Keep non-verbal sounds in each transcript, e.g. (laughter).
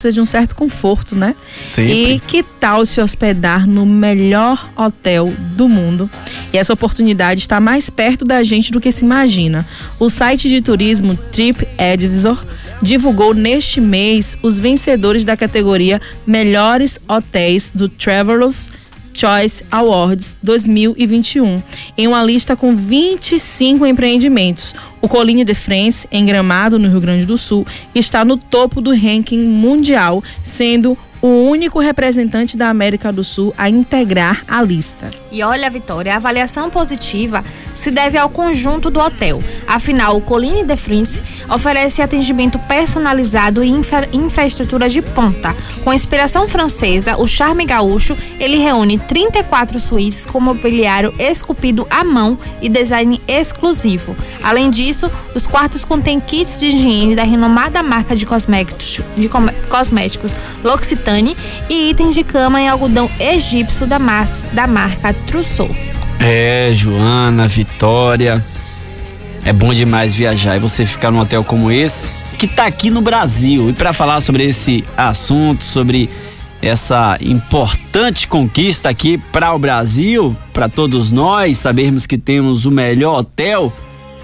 precisa de um certo conforto, né? Sempre. E que tal se hospedar no melhor hotel do mundo? E essa oportunidade está mais perto da gente do que se imagina. O site de turismo TripAdvisor divulgou neste mês os vencedores da categoria Melhores Hotéis do Travelers Choice Awards 2021, em uma lista com 25 empreendimentos. O Colline de France, em Gramado, no Rio Grande do Sul, está no topo do ranking mundial, sendo o único representante da América do Sul a integrar a lista. E olha, Vitória, a avaliação positiva se deve ao conjunto do hotel. Afinal, o Colline de France oferece atendimento personalizado e infra infraestrutura de ponta. Com inspiração francesa, o charme gaúcho, ele reúne 34 suítes com mobiliário esculpido à mão e design exclusivo. Além disso, os quartos contêm kits de higiene da renomada marca de cosméticos, de cosméticos L'Occitane e itens de cama em algodão egípcio da, mar da marca Trousseau. É, Joana, Vitória. É bom demais viajar e você ficar num hotel como esse, que tá aqui no Brasil. E para falar sobre esse assunto, sobre essa importante conquista aqui para o Brasil, para todos nós, sabermos que temos o melhor hotel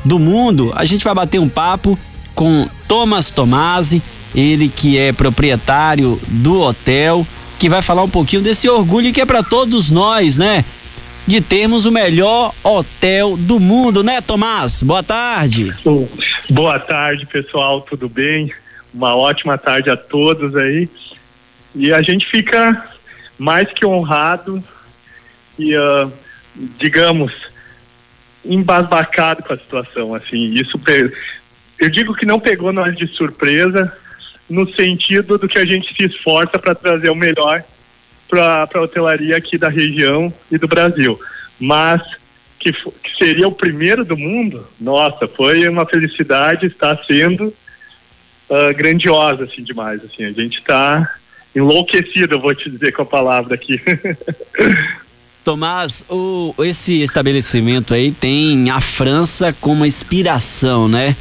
do mundo, a gente vai bater um papo com Thomas Tomasi, ele que é proprietário do hotel, que vai falar um pouquinho desse orgulho que é para todos nós, né? De termos o melhor hotel do mundo, né, Tomás? Boa tarde. Boa tarde, pessoal, tudo bem? Uma ótima tarde a todos aí. E a gente fica mais que honrado e, uh, digamos, embasbacado com a situação. Assim, isso eu digo que não pegou nós de surpresa, no sentido do que a gente se esforça para trazer o melhor para a hotelaria aqui da região e do Brasil. Mas que, que, seria o primeiro do mundo, nossa, foi uma felicidade, está sendo uh, grandiosa, assim, demais. Assim, a gente está enlouquecido, vou te dizer com a palavra aqui. (laughs) Tomás, o, esse estabelecimento aí tem a França como inspiração, né?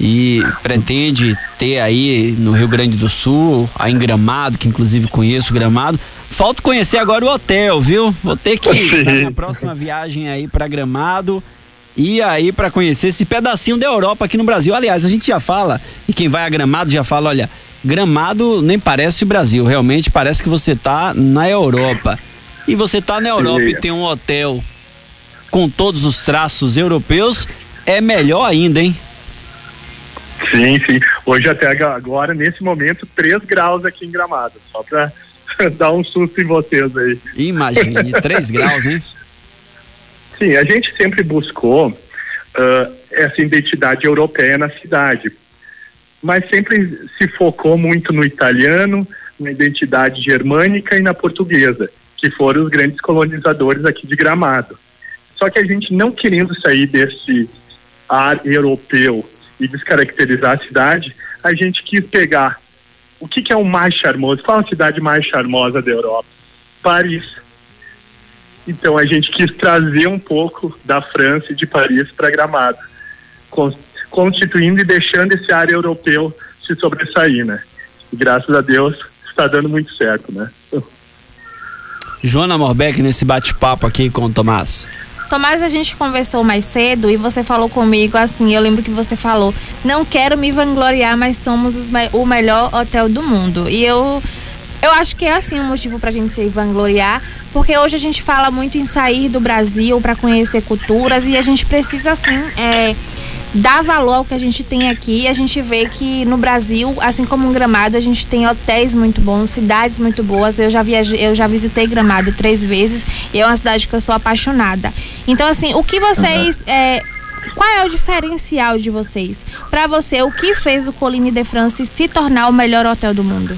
E pretende ter aí no Rio Grande do Sul, a em Gramado, que inclusive conheço Gramado, Falta conhecer agora o hotel, viu? Vou ter que (laughs) ir na próxima viagem aí para Gramado e aí para conhecer esse pedacinho da Europa aqui no Brasil. Aliás, a gente já fala, e quem vai a Gramado já fala, olha, Gramado nem parece o Brasil, realmente parece que você tá na Europa. E você tá na Europa e tem um hotel com todos os traços europeus, é melhor ainda, hein? Sim, sim. Hoje até agora, nesse momento, 3 graus aqui em Gramado. Só para (laughs) dar um susto em vocês aí. Imagine, 3 (laughs) graus, hein? Sim, a gente sempre buscou uh, essa identidade europeia na cidade, mas sempre se focou muito no italiano, na identidade germânica e na portuguesa, que foram os grandes colonizadores aqui de Gramado. Só que a gente não querendo sair desse ar europeu e descaracterizar a cidade, a gente quis pegar o que, que é o mais charmoso? Qual a cidade mais charmosa da Europa? Paris. Então a gente quis trazer um pouco da França e de Paris para Gramado, constituindo e deixando esse ar europeu se sobressair, né? E graças a Deus está dando muito certo, né? Joana Morbeck nesse bate-papo aqui com o Tomás. Tomás, a gente conversou mais cedo e você falou comigo assim, eu lembro que você falou, não quero me vangloriar, mas somos o melhor hotel do mundo. E eu eu acho que é assim um motivo pra gente se vangloriar, porque hoje a gente fala muito em sair do Brasil para conhecer culturas e a gente precisa assim é, dar valor ao que a gente tem aqui. A gente vê que no Brasil, assim como em Gramado, a gente tem hotéis muito bons, cidades muito boas. Eu já viajei, eu já visitei Gramado três vezes e é uma cidade que eu sou apaixonada. Então, assim, o que vocês. Uhum. É, qual é o diferencial de vocês? Para você, o que fez o Colline de France se tornar o melhor hotel do mundo?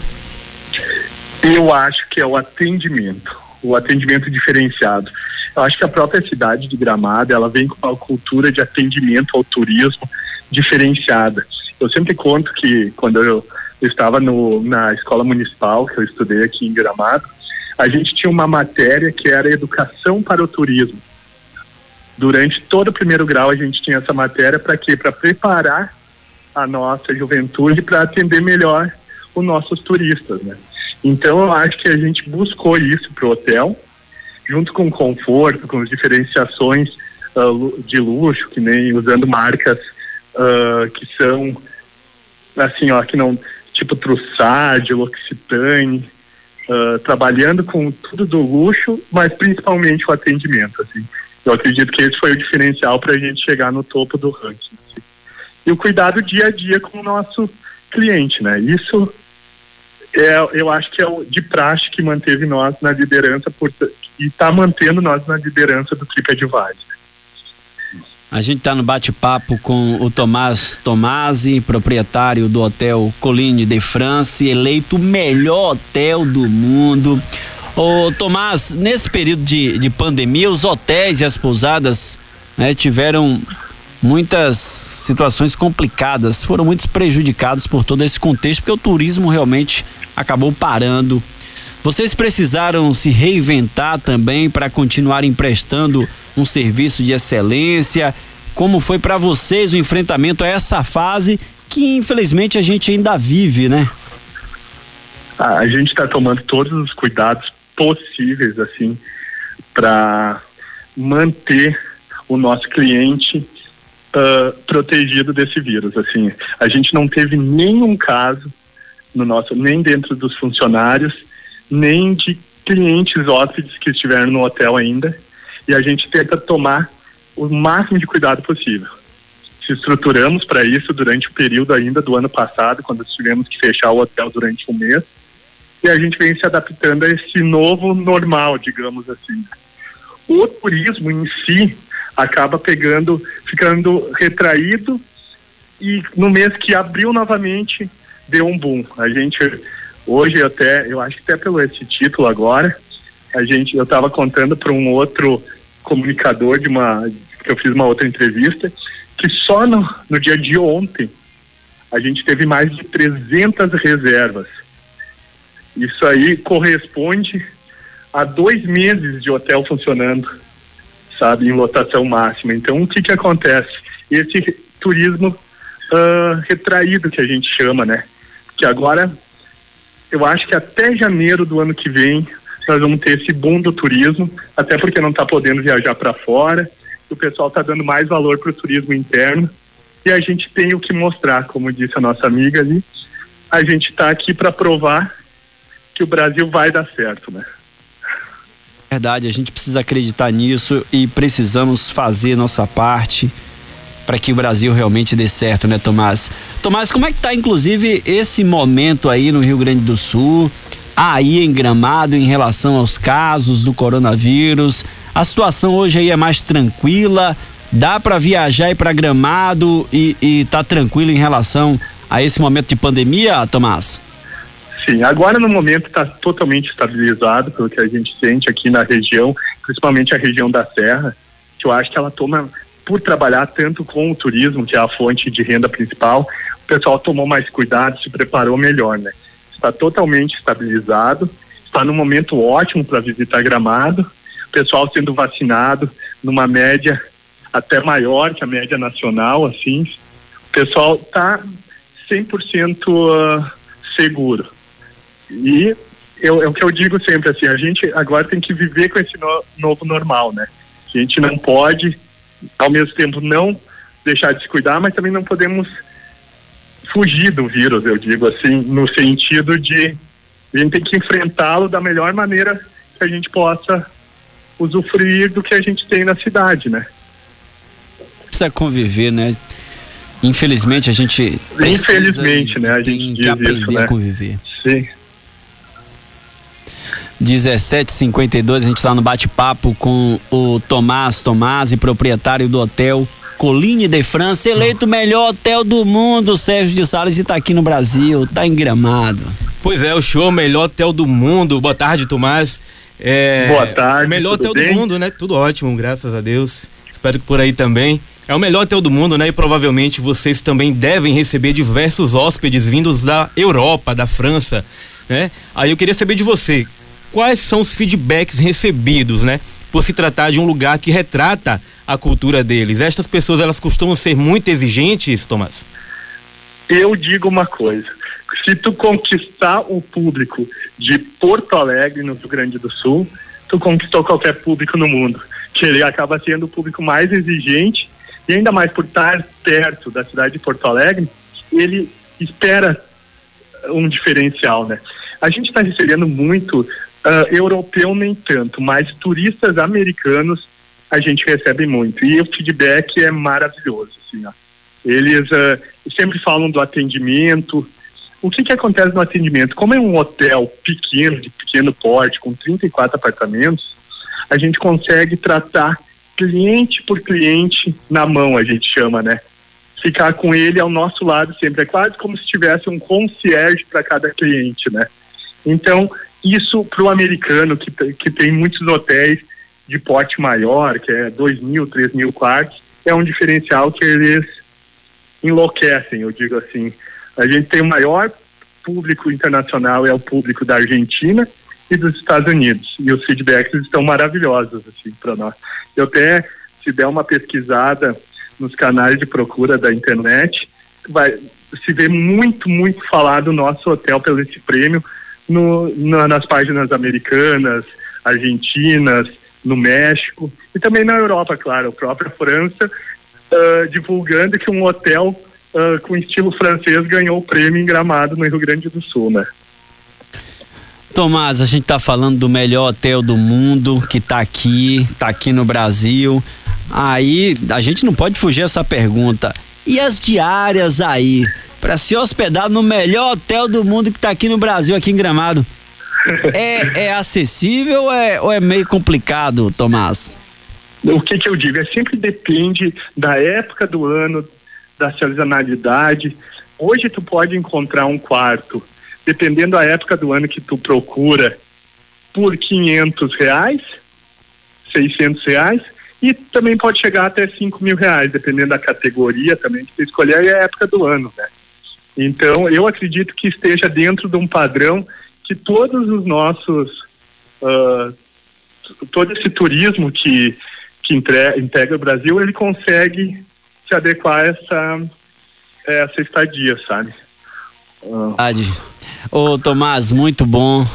Eu acho que é o atendimento, o atendimento diferenciado. Eu acho que a própria cidade de Gramado, ela vem com uma cultura de atendimento ao turismo diferenciada. Eu sempre conto que quando eu, estava no, na escola municipal, que eu estudei aqui em Gramado, a gente tinha uma matéria que era educação para o turismo. Durante todo o primeiro grau a gente tinha essa matéria para quê? Para preparar a nossa juventude para atender melhor os nossos turistas, né? Então eu acho que a gente buscou isso para o hotel, junto com conforto, com as diferenciações uh, de luxo, que nem usando marcas uh, que são assim, ó, que não tipo Trussardi, L'Occitane, uh, trabalhando com tudo do luxo, mas principalmente o atendimento, assim. Eu acredito que esse foi o diferencial para a gente chegar no topo do ranking. Assim. E o cuidado dia a dia com o nosso cliente, né? Isso é, eu acho que é o de praxe que manteve nós na liderança por, e está mantendo nós na liderança do TripAdvisor. A gente está no bate-papo com o Tomás Tomasi, proprietário do Hotel Colline de France, eleito o melhor hotel do mundo. Ô Tomás, nesse período de, de pandemia, os hotéis e as pousadas né, tiveram muitas situações complicadas, foram muito prejudicados por todo esse contexto, porque o turismo realmente acabou parando. Vocês precisaram se reinventar também para continuar emprestando um serviço de excelência. Como foi para vocês o enfrentamento a essa fase que infelizmente a gente ainda vive, né? A gente está tomando todos os cuidados possíveis assim para manter o nosso cliente uh, protegido desse vírus. Assim, a gente não teve nenhum caso no nosso, nem dentro dos funcionários, nem de clientes hóspedes que estiveram no hotel ainda e a gente tenta tomar o máximo de cuidado possível. Se estruturamos para isso durante o período ainda do ano passado, quando tivemos que fechar o hotel durante um mês, e a gente vem se adaptando a esse novo normal, digamos assim. O turismo em si acaba pegando, ficando retraído e no mês que abriu novamente deu um boom. A gente hoje até, eu acho que até pelo esse título agora, a gente, eu estava contando para um outro comunicador de uma, que eu fiz uma outra entrevista, que só no, no dia de ontem a gente teve mais de 300 reservas. Isso aí corresponde a dois meses de hotel funcionando, sabe, em lotação máxima. Então, o que que acontece? Esse turismo uh, retraído que a gente chama, né? Que agora, eu acho que até janeiro do ano que vem nós vamos ter esse boom do turismo, até porque não está podendo viajar para fora, o pessoal está dando mais valor para o turismo interno e a gente tem o que mostrar, como disse a nossa amiga ali, a gente está aqui para provar que o Brasil vai dar certo, né? Verdade, a gente precisa acreditar nisso e precisamos fazer nossa parte para que o Brasil realmente dê certo, né, Tomás? Tomás, como é que tá inclusive esse momento aí no Rio Grande do Sul? aí em Gramado em relação aos casos do coronavírus? A situação hoje aí é mais tranquila? Dá para viajar e para Gramado e, e tá tranquilo em relação a esse momento de pandemia, Tomás? Sim, agora no momento está totalmente estabilizado pelo que a gente sente aqui na região, principalmente a região da Serra, que eu acho que ela toma, por trabalhar tanto com o turismo, que é a fonte de renda principal, o pessoal tomou mais cuidado, se preparou melhor, né? está totalmente estabilizado, está num momento ótimo para visitar Gramado, o pessoal sendo vacinado numa média até maior que a média nacional, assim, o pessoal está 100% uh, seguro. E eu, é o que eu digo sempre, assim, a gente agora tem que viver com esse no, novo normal, né? A gente não pode, ao mesmo tempo, não deixar de se cuidar, mas também não podemos fugir do vírus, eu digo assim, no sentido de a gente tem que enfrentá-lo da melhor maneira que a gente possa usufruir do que a gente tem na cidade, né? Precisa conviver, né? Infelizmente a gente Infelizmente, né? A gente diz aprender isso, né? a conviver. Sim. 1752, a gente está no bate-papo com o Tomás Tomás, proprietário do hotel Colline de França, eleito melhor hotel do mundo, Sérgio de Salles, e tá aqui no Brasil, tá em Gramado. Pois é, o show melhor hotel do mundo. Boa tarde, Tomás. É, Boa tarde. Melhor hotel bem? do mundo, né? Tudo ótimo, graças a Deus. Espero que por aí também. É o melhor hotel do mundo, né? E provavelmente vocês também devem receber diversos hóspedes vindos da Europa, da França, né? Aí eu queria saber de você, quais são os feedbacks recebidos, né? Por se tratar de um lugar que retrata a cultura deles. Estas pessoas elas costumam ser muito exigentes, Tomás? Eu digo uma coisa, se tu conquistar o público de Porto Alegre, no Rio Grande do Sul, tu conquistou qualquer público no mundo. Que ele acaba sendo o público mais exigente e ainda mais por estar perto da cidade de Porto Alegre, ele espera um diferencial, né? A gente está recebendo muito uh, europeu nem tanto, mas turistas americanos a gente recebe muito e o feedback é maravilhoso, assim, ó. Eles uh, sempre falam do atendimento. O que que acontece no atendimento? Como é um hotel pequeno, de pequeno porte, com 34 apartamentos, a gente consegue tratar cliente por cliente na mão, a gente chama, né? Ficar com ele ao nosso lado sempre. É quase como se tivesse um concierge para cada cliente, né? Então, isso para o americano, que, que tem muitos hotéis de porte maior, que é 2 mil, 3 mil quartos, é um diferencial que eles enlouquecem, eu digo assim. A gente tem o maior público internacional, é o público da Argentina, e dos Estados Unidos. E os feedbacks estão maravilhosos assim para nós. Eu até se der uma pesquisada nos canais de procura da internet, vai se vê muito muito falado do nosso hotel pelo esse prêmio no, na, nas páginas americanas, argentinas, no México e também na Europa, claro, a própria França uh, divulgando que um hotel uh, com estilo francês ganhou o prêmio em Gramado no Rio Grande do Sul, né? Tomás, a gente tá falando do melhor hotel do mundo que tá aqui, tá aqui no Brasil. Aí a gente não pode fugir essa pergunta. E as diárias aí? Para se hospedar no melhor hotel do mundo que tá aqui no Brasil, aqui em Gramado. (laughs) É, é acessível ou é, ou é meio complicado, Tomás? O que, que eu digo? É sempre depende da época do ano, da sazonalidade. Hoje tu pode encontrar um quarto dependendo da época do ano que tu procura, por 500 reais, 600 reais, e também pode chegar até 5 mil reais, dependendo da categoria também que tu escolher e a época do ano, né? Então, eu acredito que esteja dentro de um padrão que todos os nossos, uh, todo esse turismo que, que integra o Brasil, ele consegue se adequar a essa, essa estadia, sabe? Uh. Ô Tomás, muito bom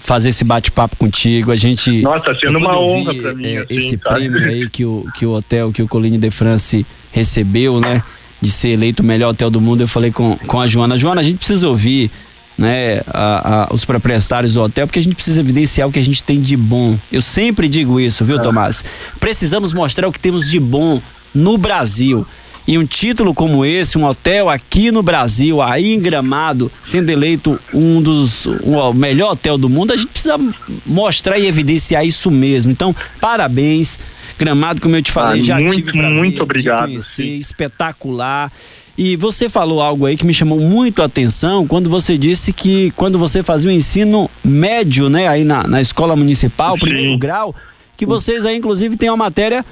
fazer esse bate-papo contigo. A gente. Nossa, tá sendo uma honra para mim. É, assim, esse tá? prêmio aí que o, que o hotel, que o Colline de France recebeu, né? De ser eleito o melhor hotel do mundo, eu falei com, com a Joana. Joana, a gente precisa ouvir né, a, a, os proprietários do hotel, porque a gente precisa evidenciar o que a gente tem de bom. Eu sempre digo isso, viu, ah. Tomás? Precisamos mostrar o que temos de bom no Brasil. E um título como esse, um hotel aqui no Brasil, aí em Gramado, sendo eleito um dos o melhor hotel do mundo, a gente precisa mostrar e evidenciar isso mesmo. Então, parabéns. Gramado, como eu te falei, ah, já muito, tive prazer muito obrigado. Conhecer, espetacular. E você falou algo aí que me chamou muito a atenção quando você disse que quando você fazia o ensino médio, né, aí na, na escola municipal, Sim. primeiro grau, que vocês aí inclusive têm uma matéria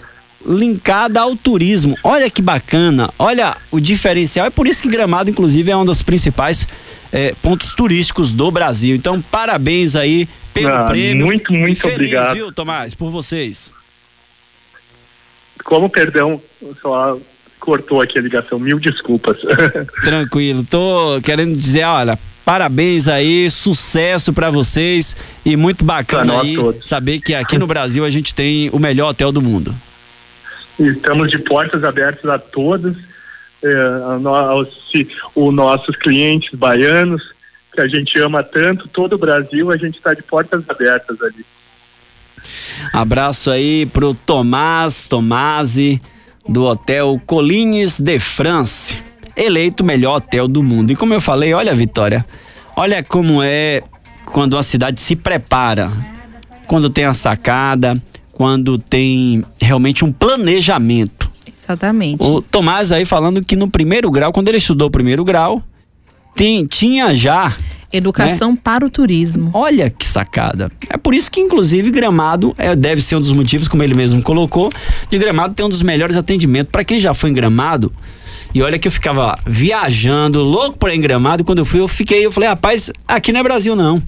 linkada ao turismo. Olha que bacana, olha o diferencial. É por isso que Gramado, inclusive, é um dos principais é, pontos turísticos do Brasil. Então, parabéns aí pelo ah, prêmio. Muito, muito feliz, obrigado. viu, Tomás, por vocês. Como, perdão, só cortou aqui a ligação, mil desculpas. (laughs) Tranquilo, tô querendo dizer, olha, parabéns aí, sucesso para vocês e muito bacana aí todos. saber que aqui no Brasil a gente tem o melhor hotel do mundo. Estamos de portas abertas a todos, é, aos, os nossos clientes baianos, que a gente ama tanto, todo o Brasil, a gente está de portas abertas ali. Abraço aí pro Tomás Tomasi, do Hotel Colines de France, eleito melhor hotel do mundo. E como eu falei, olha, Vitória, olha como é quando a cidade se prepara, quando tem a sacada, quando tem realmente um planejamento. Exatamente. O Tomás aí falando que no primeiro grau, quando ele estudou o primeiro grau, tem, tinha já Educação né? para o turismo. Olha que sacada. É por isso que, inclusive, Gramado é, deve ser um dos motivos, como ele mesmo colocou, de Gramado ter um dos melhores atendimentos. Para quem já foi em Gramado, e olha que eu ficava viajando, louco por ir em Gramado, e quando eu fui, eu fiquei, eu falei, rapaz, aqui não é Brasil não.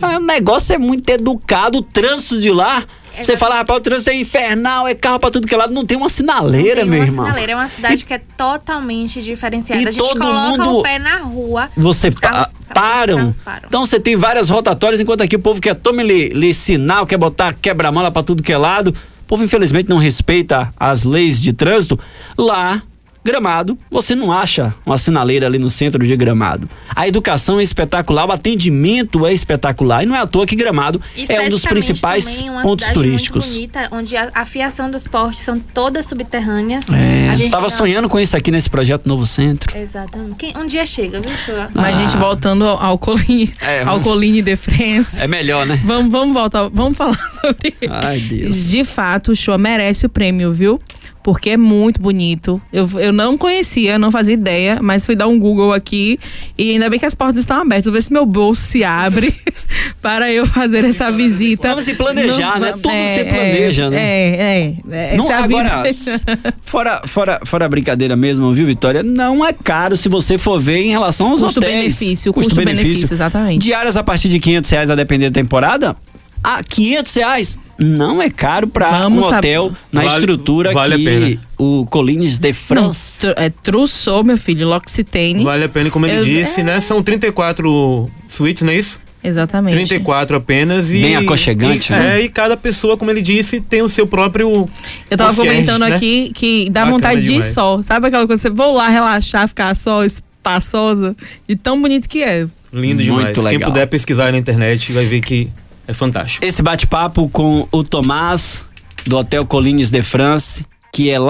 O negócio é muito educado, o trânsito de lá Você fala, rapaz, o trânsito é infernal, é carro pra tudo que é lado, não tem uma sinaleira, Tem meu uma irmão. sinaleira, é uma cidade que é totalmente diferenciada. e a gente todo coloca mundo- o pé na rua. Você os carros- pa- param. os param. Então você tem várias rotatórias, enquanto aqui o povo quer tome-lhe lhe sinal, quer botar quebra-mola pra tudo que é lado. O povo, infelizmente, não respeita as leis de trânsito. Lá, Gramado, você não acha uma sinaleira ali no centro de Gramado. A educação é espetacular, o atendimento é espetacular. E não é à toa que Gramado é um dos principais uma pontos turísticos. Muito bonita, onde a, a fiação dos postes são todas subterrâneas. É, a gente tava não- sonhando com isso aqui nesse projeto Novo Centro. Exatamente. Quem- um dia chega, viu, Chua? Mas, gente, voltando ao, ao Coline, (laughs) É, ao Coline de France. É melhor, né? Vamos, vamos voltar, vamos falar (laughs) sobre. Ai, Deus. De fato, o show merece o prêmio, viu? Porque é muito bonito. Eu, eu não conhecia, não fazia ideia, mas fui dar um Google aqui e ainda bem que as portas estão abertas. Vou ver se meu bolso se abre (laughs) para eu fazer essa visita. Vamos se planejar, né? Tudo se planeja, é, né? É, é. Não, é a agora, vida. s- fora, fora, fora a brincadeira mesmo, viu, Vitória? Não é caro se você for ver em relação aos hotéis. Custo-benefício, custo-benefício, exatamente. Diárias a partir de 500 reais a depender da temporada. Ah, 500 reais não é caro para um Vamos saber. hotel na Vale- estrutura vale a que pena. o Collines de Não, France. tru- é Trussou, meu filho, L'Occitane. Vale a pena, como ele Eu- disse, é. né? São 34 suítes, não é isso? Exatamente. 34 apenas e. Bem aconchegante, e, né? É, e cada pessoa, como ele disse, tem o seu próprio. Eu tava comentando né? aqui que dá Bacana vontade de ir demais. só. Sabe aquela coisa, você vou lá relaxar, ficar só espaçosa, de tão bonito que é. Lindo Muito demais. Quem legal. puder pesquisar na internet vai ver que é fantástico. Esse bate-papo com o Tomás do Hotel Collines de France, que é lá